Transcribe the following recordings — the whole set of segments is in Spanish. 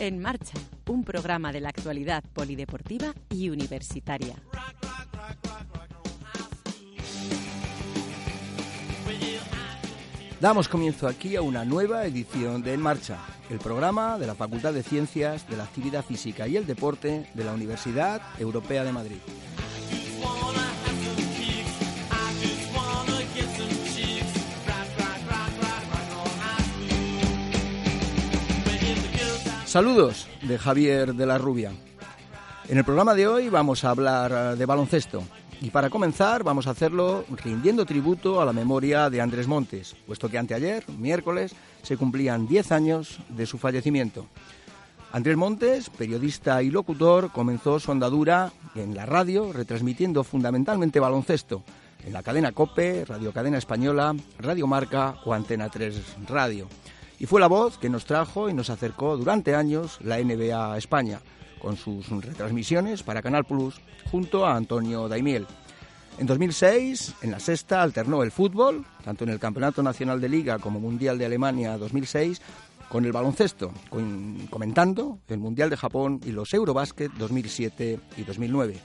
En Marcha, un programa de la actualidad polideportiva y universitaria. Damos comienzo aquí a una nueva edición de En Marcha, el programa de la Facultad de Ciencias de la Actividad Física y el Deporte de la Universidad Europea de Madrid. Saludos de Javier de la Rubia. En el programa de hoy vamos a hablar eh, de baloncesto. Y para comenzar vamos a hacerlo rindiendo tributo a la memoria de Andrés Montes, puesto que anteayer, miércoles, se cumplían 10 años de su fallecimiento. Andrés Montes, periodista y locutor, comenzó su andadura en la radio, retransmitiendo fundamentalmente baloncesto en la cadena COPE, Radio Cadena Española, Radio Marca o Antena 3 Radio y fue la voz que nos trajo y nos acercó durante años la NBA a España, con sus retransmisiones para Canal Plus, junto a Antonio Daimiel. En 2006, en la sexta, alternó el fútbol, tanto en el Campeonato Nacional de Liga como Mundial de Alemania 2006, con el baloncesto, comentando el Mundial de Japón y los Eurobásquet 2007 y 2009.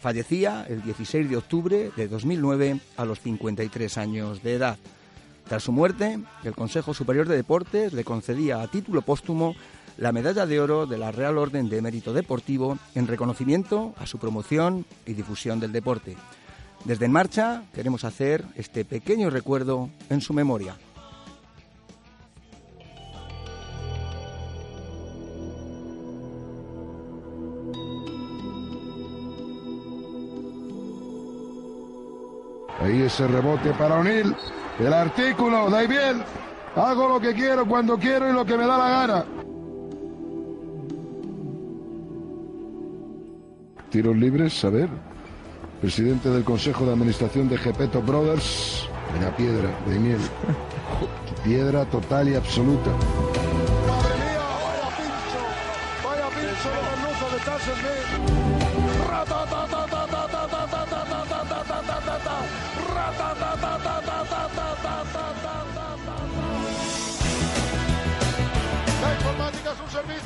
Fallecía el 16 de octubre de 2009 a los 53 años de edad. Tras su muerte, el Consejo Superior de Deportes le concedía a título póstumo la medalla de oro de la Real Orden de Mérito Deportivo en reconocimiento a su promoción y difusión del deporte. Desde En Marcha queremos hacer este pequeño recuerdo en su memoria. Ahí ese rebote para O'Neill. El artículo, da bien. Hago lo que quiero, cuando quiero y lo que me da la gana. Tiros libres, a ver. Presidente del Consejo de Administración de Gepeto Brothers. la piedra, de miel. Piedra total y absoluta.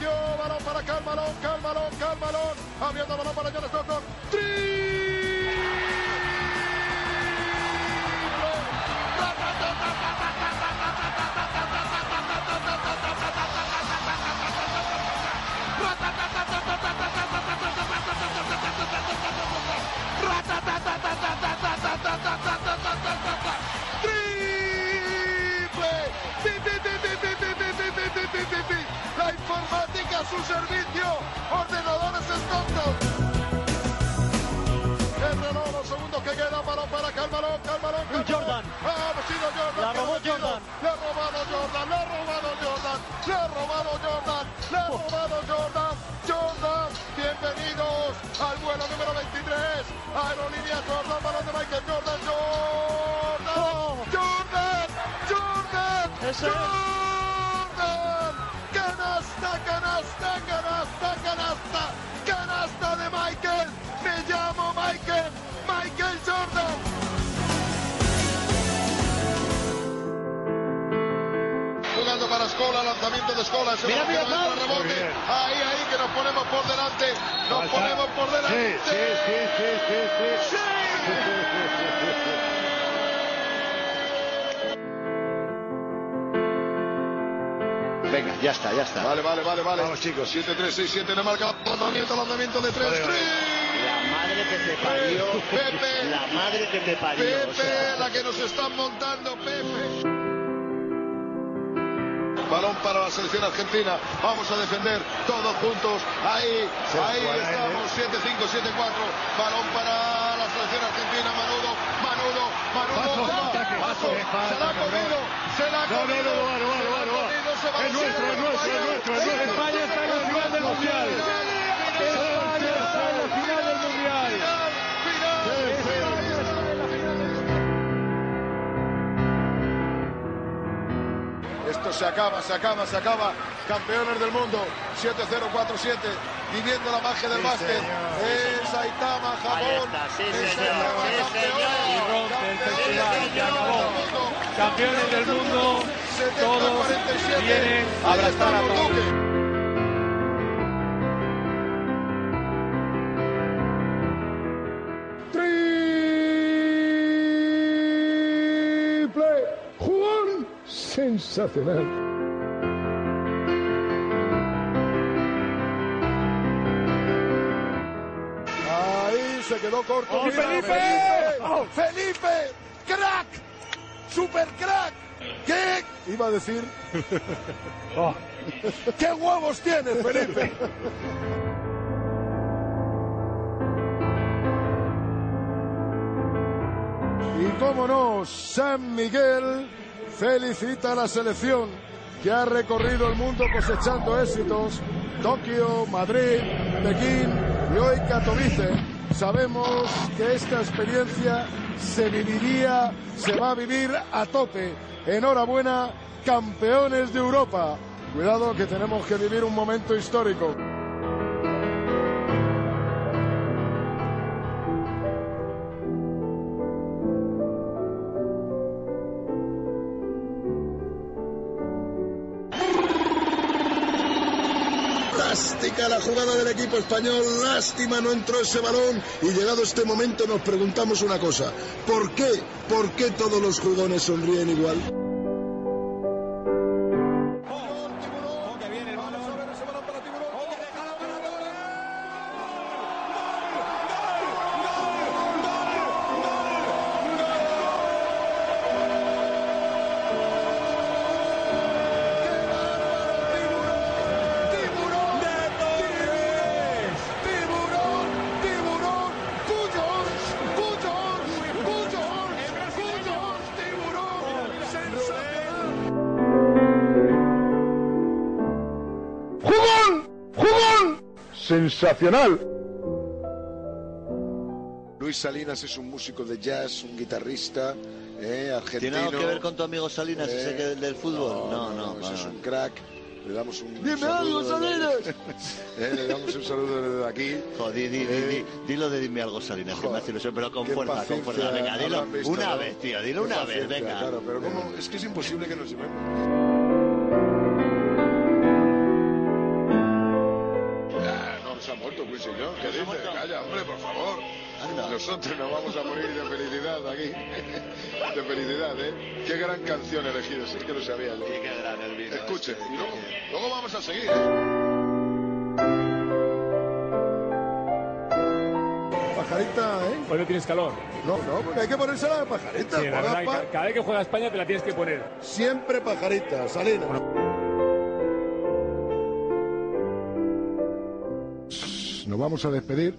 Es un servicio, balón para Calmalón, Calmalón, Calmalón, abriendo balón para John Stockton. su Jordan. Canasta, canasta, canasta, canasta, canasta de Michael. Me llamo Michael, Michael Jordan. Jugando para Escola, lanzamiento de Escola. ese Mira, mira, Pau. rebote. Ahí, ahí, que nos ponemos por delante. Nos ponemos por delante. Sí, sí, sí, sí, sí, sí. Venga, ya está, ya está. Vale, vale, vale, vale. Vamos, chicos. 7-3-6-7 le marca. Lanzamiento, lanzamiento de tres. Vale, vale. La madre que te parió. Pepe. La madre que te parió. o Pepe, sea. la que nos están montando, Pepe. Balón para la selección argentina. Vamos a defender todos juntos. Ahí, ahí estamos. 7-5, 7-4. Balón para la selección argentina. Manudo, Manudo, Manudo. Paso, paso. paso, Se la ha comido. Se la ha No, no, comido. Es nuestro, es nuestro, es nuestro, es nuestro. España está en la final del Mundial. España está en la final del Mundial. Final, final. Esto se acaba, se acaba, se acaba. Campeones del mundo, 7-0-4-7, viviendo la magia del básquet. Es Saitama, Japón. está, sí, Es señor, Saitama, sí, señor. Y rompe el festival, se acabó. del. Campeones del mundo, todos vienen a abrazar a todos. sensacional. Ahí se quedó corto. ¡Oh, Felipe! Felipe! ¡Crack! ¡Super crack! ¿Qué? Iba a decir. Oh. ¿Qué huevos tienes, Felipe? Y cómo no, San Miguel felicita a la selección que ha recorrido el mundo cosechando éxitos. Tokio, Madrid, Pekín y hoy Katowice. Sabemos que esta experiencia se viviría, se va a vivir a tope. Enhorabuena, campeones de Europa. Cuidado que tenemos que vivir un momento histórico. Jugada del equipo español, lástima no entró ese balón y llegado este momento nos preguntamos una cosa, ¿por qué? ¿Por qué todos los jugones sonríen igual? ¡Sensacional! Luis Salinas es un músico de jazz, un guitarrista eh, argentino. ¿Tiene algo que ver con tu amigo Salinas, Eh, ese que del, del fútbol? No, no, ese es vale. un crack. Le damos un ¡Dime saludo algo, desde- Salinas! Eh, le damos un saludo desde aquí. Joder, di, di, di, Eh, di, dilo de dime algo, Salinas, que me Joder, hace ilusión, pero con fuerza, con fuerza. Venga, dilo una ¿no? vez, tío, dilo una vez, venga. Claro, pero ¿cómo? es que es imposible que nos llevemos. Se ha muerto Luis y yo. ¿Qué dices? Calla, hombre, por favor. Anda. Nosotros nos vamos a morir de felicidad aquí. De felicidad, ¿eh? Qué gran canción elegido, si es que lo sabía yo. Y qué gran el vino Escuche, este, y luego, que- luego vamos a seguir. ¿eh? Pajarita, ¿eh? Hoy no tienes calor. No, no, porque hay que ponerse la pajarita. Sí, la verdad, pa- ca- cada vez que juega España te la tienes que poner. Siempre pajarita, Salinas. Nos vamos a despedir.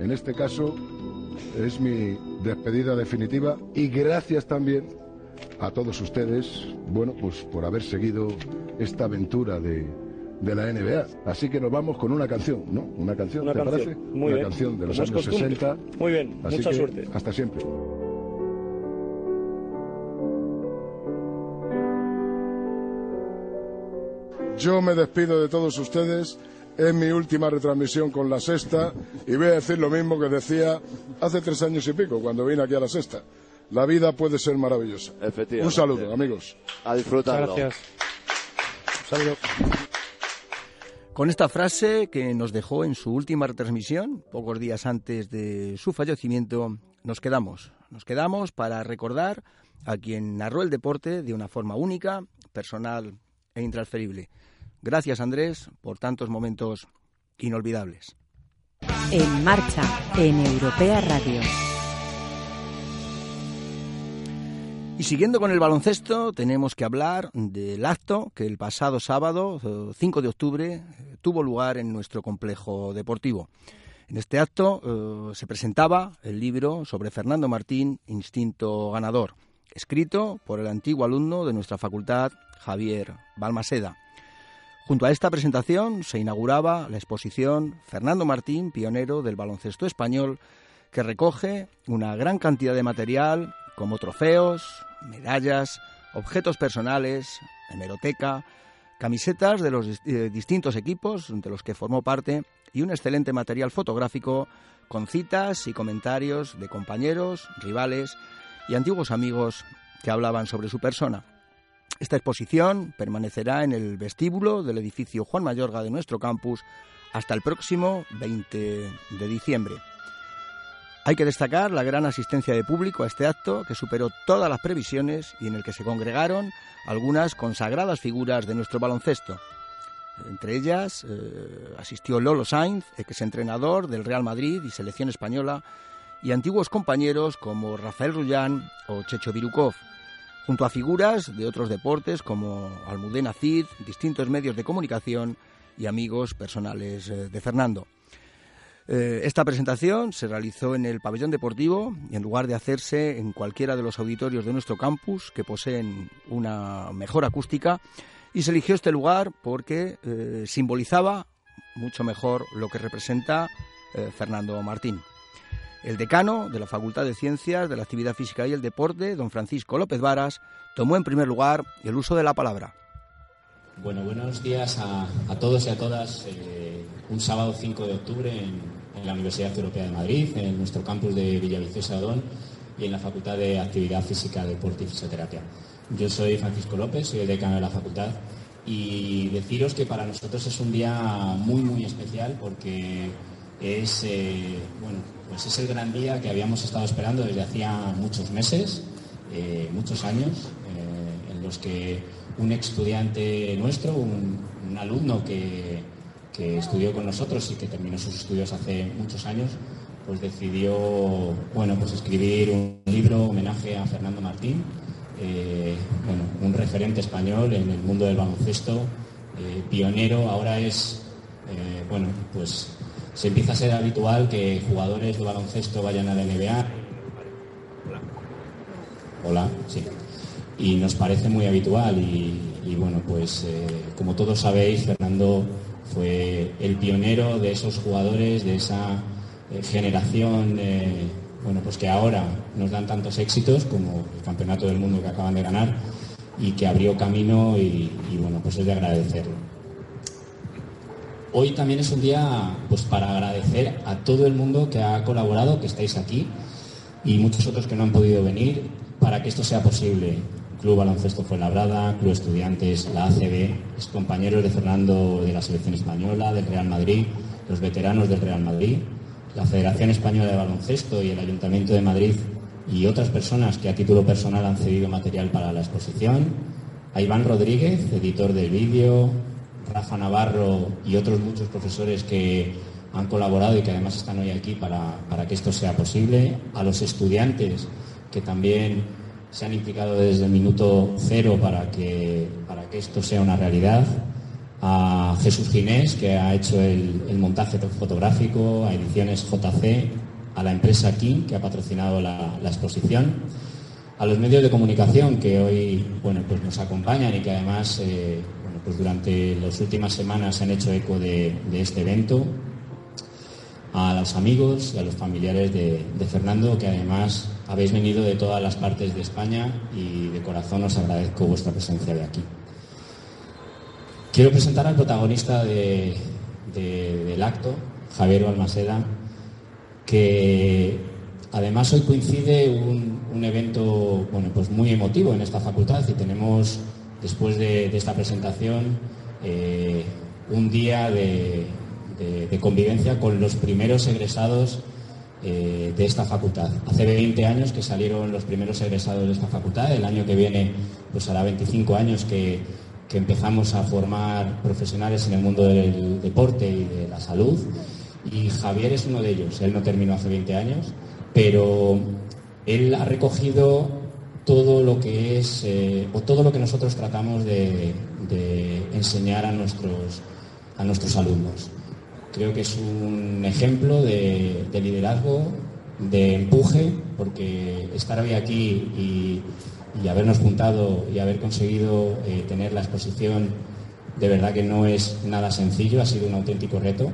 En este caso es mi despedida definitiva y gracias también a todos ustedes, bueno, pues por haber seguido esta aventura de, de la NBA. Así que nos vamos con una canción, ¿no? Una canción, Una ¿te canción. parece? Muy una bien. canción de los años costumbre. 60. Muy bien, Así mucha que, suerte. Hasta siempre. Yo me despido de todos ustedes. Es mi última retransmisión con la sexta y voy a decir lo mismo que decía hace tres años y pico cuando vine aquí a la sexta. La vida puede ser maravillosa. Efectivamente. Un saludo, amigos. A disfrutarlo. Gracias. Saludos. Con esta frase que nos dejó en su última retransmisión, pocos días antes de su fallecimiento, nos quedamos. Nos quedamos para recordar a quien narró el deporte de una forma única, personal e intransferible. Gracias, Andrés, por tantos momentos inolvidables. En marcha, en Europea Radio. Y siguiendo con el baloncesto, tenemos que hablar del acto que el pasado sábado, eh, 5 de octubre, eh, tuvo lugar en nuestro complejo deportivo. En este acto eh, se presentaba el libro sobre Fernando Martín, Instinto Ganador, escrito por el antiguo alumno de nuestra facultad, Javier Balmaseda. Junto a esta presentación se inauguraba la exposición Fernando Martín, pionero del baloncesto español, que recoge una gran cantidad de material como trofeos, medallas, objetos personales, hemeroteca, camisetas de los eh, distintos equipos de los que formó parte y un excelente material fotográfico con citas y comentarios de compañeros, rivales y antiguos amigos que hablaban sobre su persona. Esta exposición permanecerá en el vestíbulo del edificio Juan Mayorga de nuestro campus hasta el próximo 20 de diciembre. Hay que destacar la gran asistencia de público a este acto que superó todas las previsiones y en el que se congregaron algunas consagradas figuras de nuestro baloncesto. Entre ellas eh, asistió Lolo Sainz, ex entrenador del Real Madrid y selección española, y antiguos compañeros como Rafael Rullán o Checho Virukov, junto a figuras de otros deportes como Almudena Cid, distintos medios de comunicación y amigos personales eh, de Fernando. Eh, esta presentación se realizó en el pabellón deportivo y en lugar de hacerse en cualquiera de los auditorios de nuestro campus que poseen una mejor acústica y se eligió este lugar porque eh, simbolizaba mucho mejor lo que representa Fernando Martín. El decano de la Facultad de Ciencias de la Actividad Física y el Deporte, don Francisco López Varas, tomó en primer lugar el uso de la palabra. Bueno, buenos días a, todos y a todas. Eh, un sábado 5 de octubre en, la Universidad Europea de Madrid, en nuestro campus de Villaviciosa Odón y en la Facultad de Actividad Física, Deporte y Fisioterapia. Yo soy Francisco López, soy el decano de la facultad y deciros que para nosotros es un día muy, muy especial porque es, eh, bueno, pues es el gran día que habíamos estado esperando desde hacía muchos meses, eh, muchos años, eh, en los que un estudiante nuestro, un, alumno que, estudió con nosotros y que terminó sus estudios hace muchos años, pues decidió bueno, pues escribir un libro homenaje a Fernando Martín, bueno, un referente español en el mundo del baloncesto, pionero, ahora es bueno, pues se empieza a ser habitual que jugadores de baloncesto vayan a la NBA. Hola, sí. Y nos parece muy habitual y, bueno, pues eh, como todos sabéis, Fernando fue el pionero de esos jugadores, de esa eh, generación, eh, bueno, pues que ahora nos dan tantos éxitos como el Campeonato del Mundo que acaban de ganar y que abrió camino y, y bueno, pues es de agradecerlo. Hoy también es un día pues, para agradecer a todo el mundo que ha colaborado, que estáis aquí, y muchos otros que no han podido venir, para que esto sea posible. Club Baloncesto Fuenlabrada, Club Estudiantes, la ACB, los compañeros de Fernando de la Selección Española, del Real Madrid, los veteranos del Real Madrid, la Federación Española de Baloncesto y el Ayuntamiento de Madrid y otras personas que a título personal han cedido material para la exposición, a Iván Rodríguez, editor del vídeo, Rafa Navarro y otros muchos profesores que han colaborado y que además están hoy aquí para, que esto sea posible, a los estudiantes que también se han implicado desde el minuto cero para que, para que esto sea una realidad, a Jesús Ginés, que ha hecho el, montaje fotográfico, a Ediciones JC, a la empresa King, que ha patrocinado la, exposición, a los medios de comunicación que hoy bueno, pues nos acompañan y que además eh, pues durante las últimas semanas se han hecho eco de, este evento, a los amigos y a los familiares de, Fernando, que además habéis venido de todas las partes de España y de corazón os agradezco vuestra presencia de aquí. Quiero presentar al protagonista del acto, Javier Balmaseda, que además hoy coincide un, un, evento bueno, pues muy emotivo en esta facultad y tenemos después de, esta presentación, eh, un día de, convivencia con los primeros egresados eh, de esta facultad. Hace 20 años que salieron los primeros egresados de esta facultad, el año que viene pues hará 25 años que, que empezamos a formar profesionales en el mundo del deporte y de la salud y Javier es uno de ellos. Él no terminó hace 20 años, pero él ha recogido todo lo que es eh, o todo lo que nosotros tratamos de, enseñar a nuestros, a nuestros alumnos. Creo que es un ejemplo de, liderazgo, de empuje, porque estar hoy aquí y, habernos juntado y haber conseguido eh, tener la exposición de verdad que no es nada sencillo, ha sido un auténtico reto.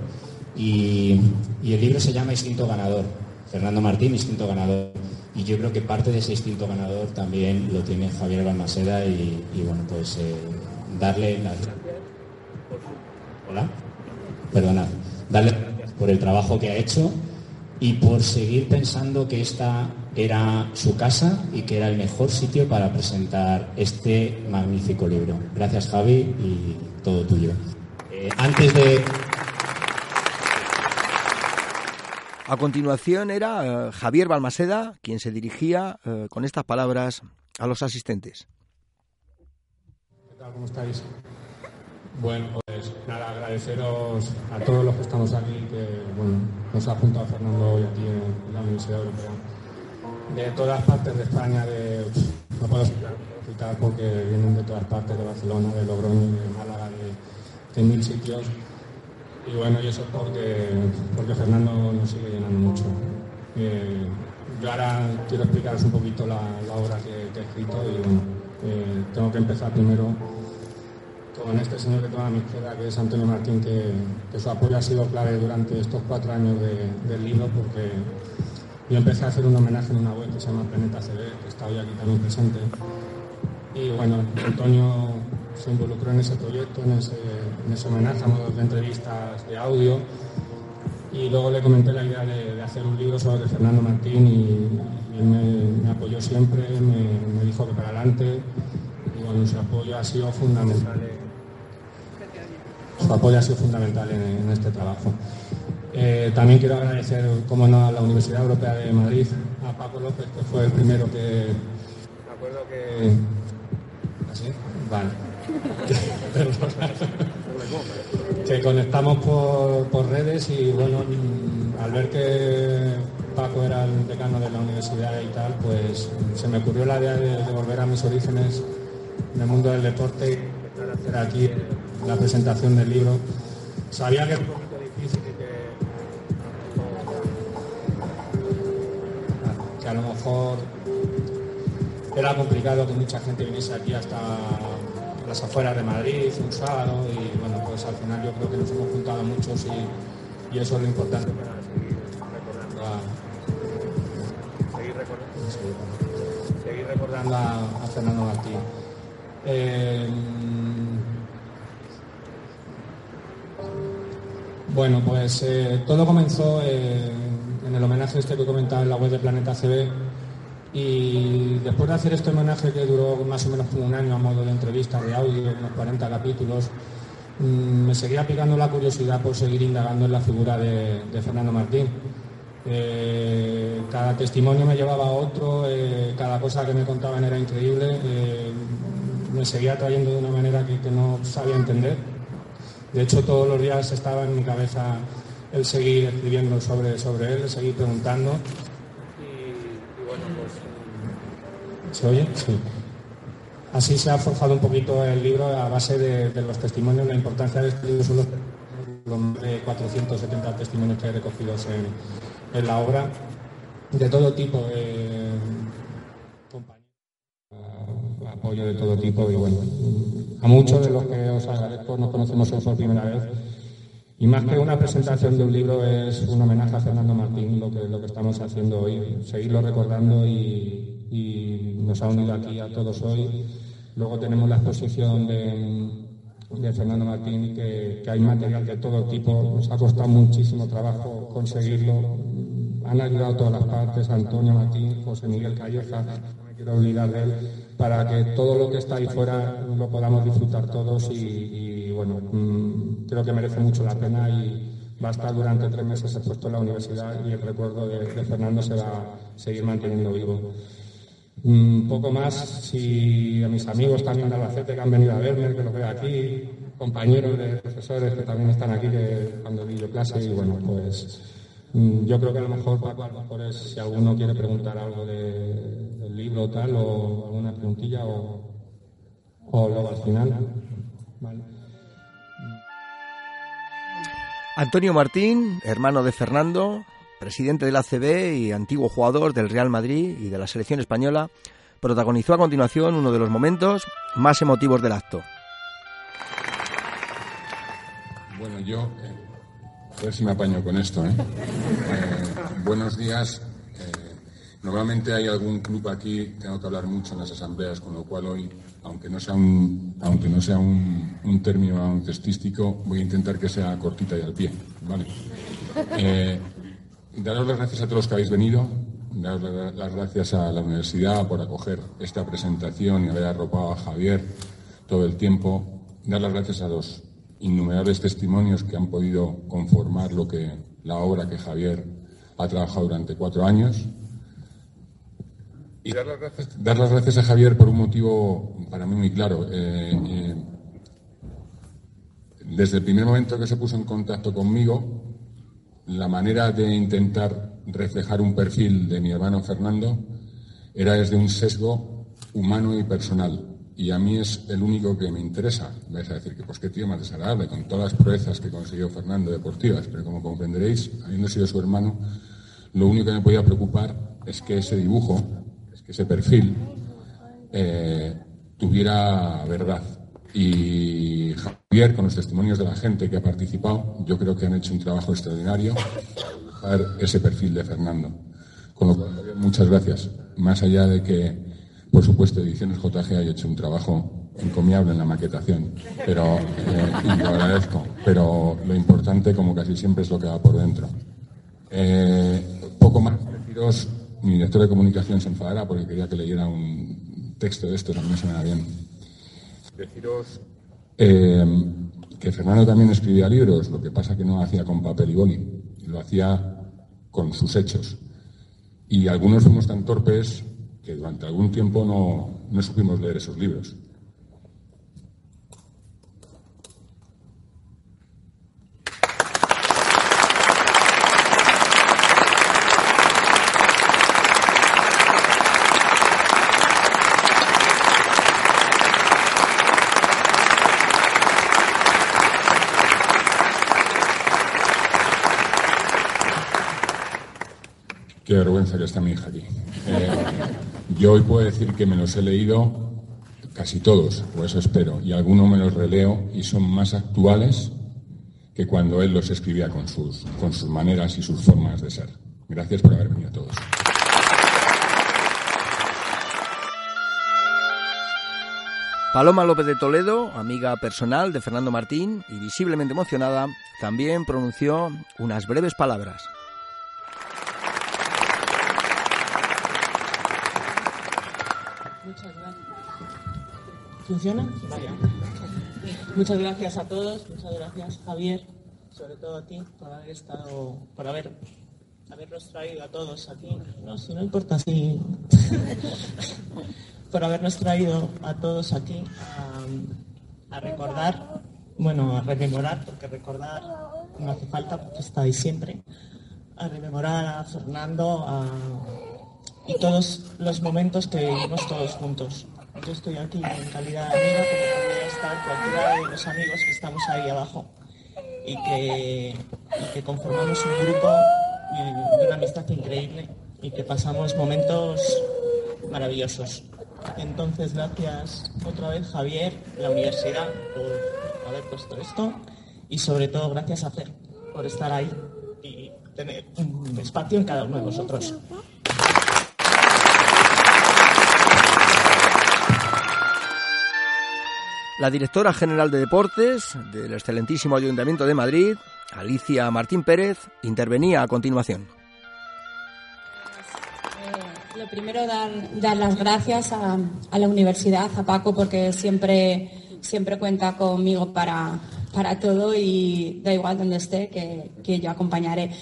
Y, y el libro se llama Instinto Ganador. Fernando Martín, Instinto Ganador y yo creo que parte de ese instinto ganador también lo tiene Javier Balmaseda y, bueno, pues eh, darle las gracias Hola, perdonad, darle gracias por el trabajo que ha hecho y por seguir pensando que esta era su casa y que era el mejor sitio para presentar este magnífico libro. Gracias Javi y todo tuyo. Eh, antes de A continuación era eh, Javier Balmaseda quien se dirigía eh, con estas palabras a los asistentes. ¿Cómo estáis? Bueno, pues nada, agradeceros a todos los que estamos aquí, que bueno, nos ha juntado Fernando hoy aquí en la Universidad Europea. De todas partes de España, de, no puedo citar porque vienen de todas partes, de Barcelona, de Logroño, de Málaga, de mil sitios. Y bueno, y eso es porque, porque Fernando nos sigue llenando mucho. Eh, yo ahora quiero explicaros un poquito la, obra que, he escrito y bueno, eh, tengo que empezar primero con este señor que tengo a mi izquierda, que es Antonio Martín, que, que su apoyo ha sido clave durante estos cuatro años de, del libro, porque yo empecé a hacer un homenaje en una web que se llama Planeta CB, que está hoy aquí también presente. Y bueno, Antonio se involucró en ese proyecto, en ese, en ese homenaje a modo de entrevistas de audio. Y luego le comenté la idea de, hacer un libro sobre Fernando Martín y, y me, apoyó siempre, me, dijo que para adelante. Y bueno, su apoyo ha sido fundamental. Su apoyo ha sido fundamental en, este trabajo. Eh, también quiero agradecer, como no, a la Universidad Europea de Madrid, a Paco López, que fue el primero que. Me acuerdo que. ¿Así? Vale. Que conectamos por, redes y bueno, al ver que Paco era el decano de la universidad y tal, pues se me ocurrió la idea de, volver a mis orígenes en el mundo del deporte y empezar a hacer aquí la presentación del libro. Sabía que que a lo mejor era complicado que mucha gente viniese aquí hasta las afueras de Madrid un sábado y bueno, pues al final yo creo que nos hemos juntado muchos y, y eso es lo importante para seguir recordando a, seguir recordando, seguir recordando a, a Fernando Martín. Eh, bueno, pues eh, todo comenzó eh, en el homenaje este que comentaba en la web de Planeta CB. Y después de hacer este homenaje que duró más o menos como un año a modo de entrevista, de audio, unos 40 capítulos, mmm, me seguía picando la curiosidad por seguir indagando en la figura de, Fernando Martín. Eh, cada testimonio me llevaba a otro, eh, cada cosa que me contaban era increíble, eh, me seguía trayendo de una manera que, que no sabía entender. De hecho, todos los días estaba en mi cabeza el seguir escribiendo sobre, sobre él, el seguir preguntando. Y, y bueno, pues. ¿Se oye? Sí. Así se ha forjado un poquito el libro a base de, de los testimonios. La importancia de este libro son los, los de 470 testimonios que hay recogidos en, la obra, de todo tipo. Eh, apoyo de todo tipo y bueno, a muchos de los que os agradezco nos conocemos hoy por primera vez y más que una presentación de un libro es un homenaje a Fernando Martín lo que, lo que estamos haciendo hoy, seguirlo recordando y, y nos ha unido aquí a todos hoy. Luego tenemos la exposición de, Fernando Martín, que, hay material de todo tipo, nos ha costado muchísimo trabajo conseguirlo, han ayudado todas las partes, Antonio Martín, José Miguel Calleja, no me quiero olvidar de él, para que todo lo que está ahí fuera lo podamos disfrutar todos y, bueno, mmm, creo que merece mucho la pena y va a estar durante tres meses expuesto en la universidad y el recuerdo de, de Fernando se va a seguir manteniendo vivo. Un poco más, si a mis amigos también de Albacete que han venido a verme, que lo veo aquí, compañeros de profesores que también están aquí, que cuando di yo clase, y bueno, pues yo creo que a lo mejor, Paco, a lo mejor es si alguno quiere preguntar algo de, del libro tal, o alguna preguntilla, o, o luego al final. Antonio Martín, hermano de Fernando, presidente del ACB y antiguo jugador del Real Madrid y de la selección española, protagonizó a continuación uno de los momentos más emotivos del acto. Bueno, yo, eh, a ver si me apaño con esto. ¿eh? Eh, buenos días. Normalmente hay algún club aquí, tengo que hablar mucho en las asambleas, con lo cual hoy, aunque no sea un, aunque no sea un, término baloncestístico, voy a intentar que sea cortita y al pie. ¿vale? Eh, daros las gracias a todos los que habéis venido, daros las gracias a la universidad por acoger esta presentación y haber arropado a Javier todo el tiempo, dar las gracias a los innumerables testimonios que han podido conformar lo que la obra que Javier ha trabajado durante cuatro años. Y dar las gracias, a Javier por un motivo para mí muy claro. Eh, eh, desde el primer momento que se puso en contacto conmigo, la manera de intentar reflejar un perfil de mi hermano Fernando era desde un sesgo humano y personal. Y a mí es el único que me interesa. Vais a decir que, pues qué tío más desagradable, con todas las proezas que consiguió Fernando deportivas, pero como comprenderéis, habiendo sido su hermano, lo único que me podía preocupar es que ese dibujo, es que ese perfil, eh, tuviera verdad. Y Javier, con los testimonios de la gente que ha participado, yo creo que han hecho un trabajo extraordinario para ese perfil de Fernando. Con lo cual, muchas gracias. Más allá de que, por supuesto, Ediciones JG haya hecho un trabajo encomiable en la maquetación, pero, eh, y lo agradezco. Pero lo importante, como casi siempre, es lo que va por dentro. Eh, poco más deciros, mi director de comunicación se enfadará porque quería que leyera un texto de esto, también se me da bien. Deciros eh, que Fernando también escribía libros, lo que pasa que no hacía con papel y boli, lo hacía con sus hechos. Y algunos fuimos tan torpes que durante algún tiempo no, no supimos leer esos libros. Qué vergüenza que está mi hija aquí. Eh, yo hoy puedo decir que me los he leído casi todos, o eso espero, y algunos me los releo y son más actuales que cuando él los escribía con sus, con sus maneras y sus formas de ser. Gracias por haber venido todos. Paloma López de Toledo, amiga personal de Fernando Martín y visiblemente emocionada, también pronunció unas breves palabras. Muchas gracias. ¿Funciona? Vaya. Muchas gracias a todos, muchas gracias Javier, sobre todo a ti, por haber estado, por haber habernos traído a todos aquí. No, si no importa, sí. por habernos traído a todos aquí a, a recordar, bueno, a rememorar, porque recordar no hace falta, porque está ahí siempre, a rememorar a Fernando, a y todos los momentos que vivimos todos juntos. Yo estoy aquí en calidad de amiga, como podría estar cualquiera de los amigos que estamos ahí abajo y que, y que conformamos un grupo de una amistad increíble y que pasamos momentos maravillosos. Entonces, gracias otra vez Javier, la universidad, por haber puesto esto y sobre todo gracias a Fer por estar ahí y tener un espacio en cada uno de vosotros. La directora general de Deportes del excelentísimo Ayuntamiento de Madrid, Alicia Martín Pérez, intervenía a continuación. Eh, lo primero, dar, las gracias a, la universidad, a Paco, porque siempre, siempre cuenta conmigo para, para todo y da igual donde esté, que, que yo acompañaré.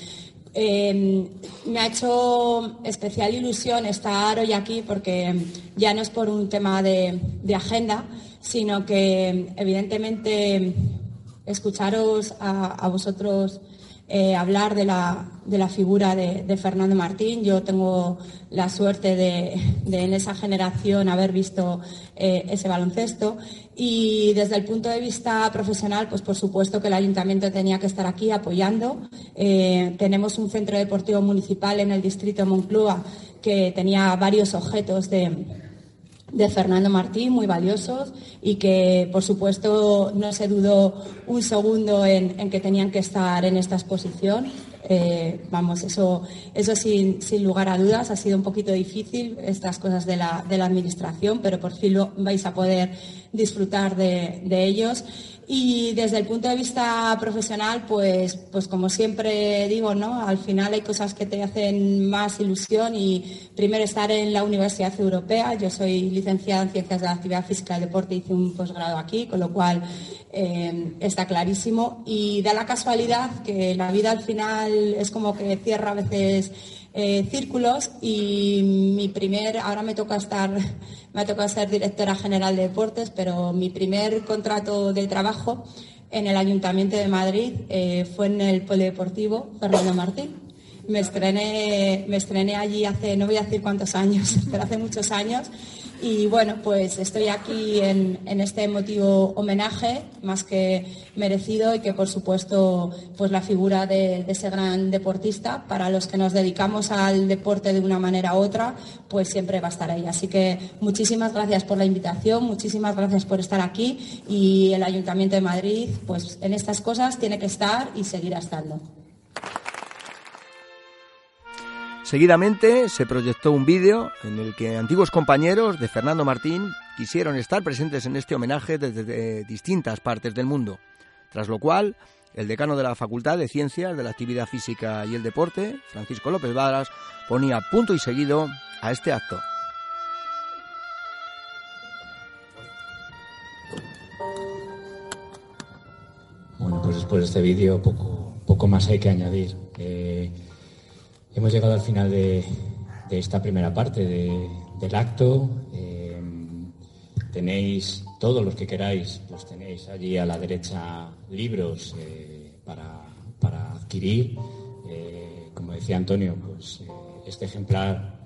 Eh, me ha hecho especial ilusión estar hoy aquí porque ya no es por un tema de agenda, sino que evidentemente escucharos a, a vosotros eh, hablar de la, de la figura de, Fernando Martín. Yo tengo la suerte de, de en esa generación haber visto eh, ese baloncesto y desde el punto de vista profesional, pues por supuesto que el ayuntamiento tenía que estar aquí apoyando. Eh, tenemos un centro deportivo municipal en el distrito de Moncloa que tenía varios objetos de, de Fernando Martín, muy valiosos, y que, por supuesto, no se dudó un segundo en, en que tenían que estar en esta exposición. Eh, vamos, eso, eso sin, sin, lugar a dudas ha sido un poquito difícil, estas cosas de la, de la administración, pero por fin lo vais a poder disfrutar de, ellos. Y desde el punto de vista profesional, pues, pues como siempre digo, ¿no? Al final hay cosas que te hacen más ilusión y primero estar en la Universidad Europea. Yo soy licenciada en Ciencias de la Actividad Física y Deporte, hice un posgrado aquí, con lo cual eh, está clarísimo. Y da la casualidad que la vida al final es como que cierra a veces eh, círculos y mi primer, ahora me toca estar, me ha tocado ser directora general de deportes, pero mi primer contrato de trabajo en el Ayuntamiento de Madrid eh, fue en el Polideportivo Fernando Martín. Me estrené, me estrené allí hace, no voy a decir cuántos años, pero hace muchos años y bueno, pues estoy aquí en, este emotivo homenaje, más que merecido, y que por supuesto, pues la figura de, ese gran deportista, para los que nos dedicamos al deporte de una manera u otra, pues siempre va a estar ahí. Así que muchísimas gracias por la invitación, muchísimas gracias por estar aquí y el Ayuntamiento de Madrid, pues en estas cosas tiene que estar y seguirá estando. Seguidamente se proyectó un vídeo en el que antiguos compañeros de Fernando Martín quisieron estar presentes en este homenaje desde distintas partes del mundo, tras lo cual el decano de la Facultad de Ciencias de la Actividad Física y el Deporte, Francisco López Varas, ponía punto y seguido a este acto. Bueno, pues después de este vídeo poco, poco más hay que añadir. Eh, Hemos llegado al final de, esta primera parte del acto. Eh, tenéis todos los que queráis, pues tenéis allí a la derecha libros eh, para, adquirir. Eh, como decía Antonio, pues este ejemplar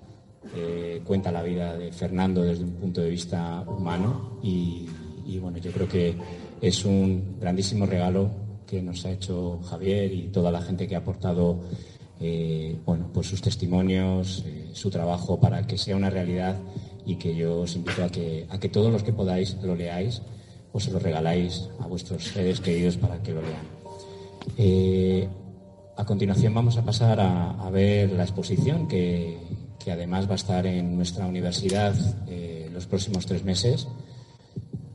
cuenta la vida de Fernando desde un punto de vista humano y bueno, yo creo que es un grandísimo regalo que nos ha hecho Javier y toda la gente que ha aportado eh, bueno, pues sus testimonios, eh, su trabajo para que sea una realidad y que yo os invito a que, a que todos los que podáis lo leáis o se lo regaláis a vuestros seres queridos para que lo lean. Eh, a continuación vamos a pasar a, ver la exposición que, que, además va a estar en nuestra universidad los próximos tres meses.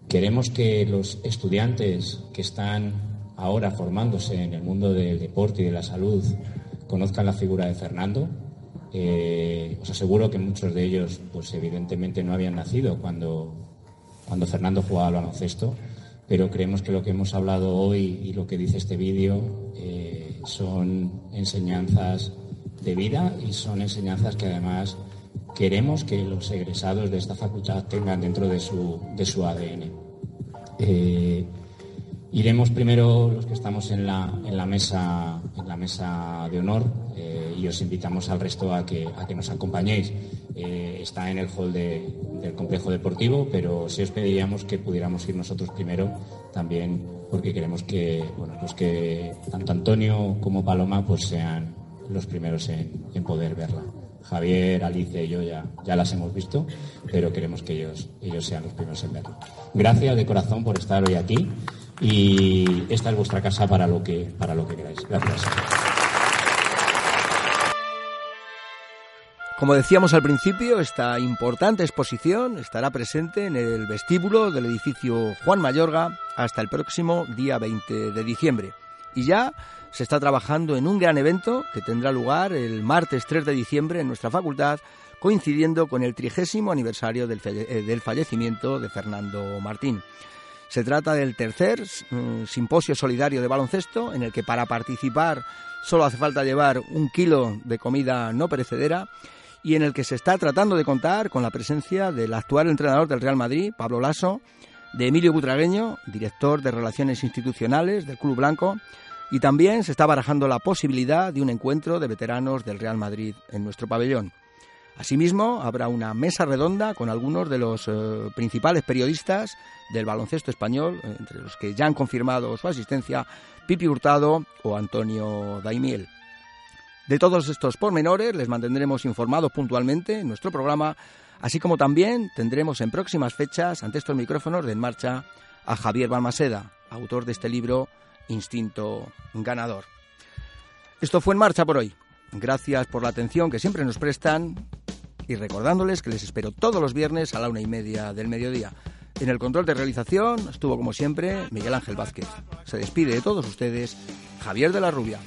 Queremos que los estudiantes que están ahora formándose en el mundo del deporte y de la salud conozcan la figura de Fernando. Eh, os aseguro que muchos de ellos, pues evidentemente no habían nacido cuando, cuando Fernando jugaba al baloncesto, pero creemos que lo que hemos hablado hoy y lo que dice este vídeo eh, son enseñanzas de vida y son enseñanzas que además queremos que los egresados de esta facultad tengan dentro de su, de su ADN. Eh, Iremos primero los que estamos en la, en la, mesa, en la mesa de honor eh, y os invitamos al resto a que, a que nos acompañéis. Eh, está en el hall del complejo deportivo, pero sí os pediríamos que pudiéramos ir nosotros primero también porque queremos que, bueno, pues que tanto Antonio como Paloma pues sean los primeros en, en poder verla. Javier, Alice y yo ya, ya las hemos visto, pero queremos que ellos, ellos sean los primeros en verla. Gracias de corazón por estar hoy aquí y esta es vuestra casa para lo que, para lo que queráis. Gracias. Como decíamos al principio, esta importante exposición estará presente en el vestíbulo del edificio Juan Mayorga hasta el próximo día 20 de diciembre. Y ya se está trabajando en un gran evento que tendrá lugar el martes 3 de diciembre en nuestra facultad, coincidiendo con el trigésimo aniversario del, eh, fallecimiento de Fernando Martín. Se trata del tercer mm, simposio solidario de baloncesto, en el que para participar solo hace falta llevar un kilo de comida no perecedera y en el que se está tratando de contar con la presencia del actual entrenador del Real Madrid, Pablo Lasso, de Emilio Butragueño, director de Relaciones Institucionales del Club Blanco, y también se está barajando la posibilidad de un encuentro de veteranos del Real Madrid en nuestro pabellón. Asimismo, habrá una mesa redonda con algunos de los eh, principales periodistas del baloncesto español, entre los que ya han confirmado su asistencia Pipi Hurtado o Antonio Daimiel. De todos estos pormenores les mantendremos informados puntualmente en nuestro programa, así como también tendremos en próximas fechas ante estos micrófonos de En Marcha a Javier Balmaseda, autor de este libro Instinto Ganador. Esto fue En Marcha por hoy. Gracias por la atención que siempre nos prestan y recordándoles que les espero todos los viernes a la una y media del mediodía. En el control de realización estuvo como siempre Miguel Ángel Vázquez. Se despide de todos ustedes Javier de la Rubia.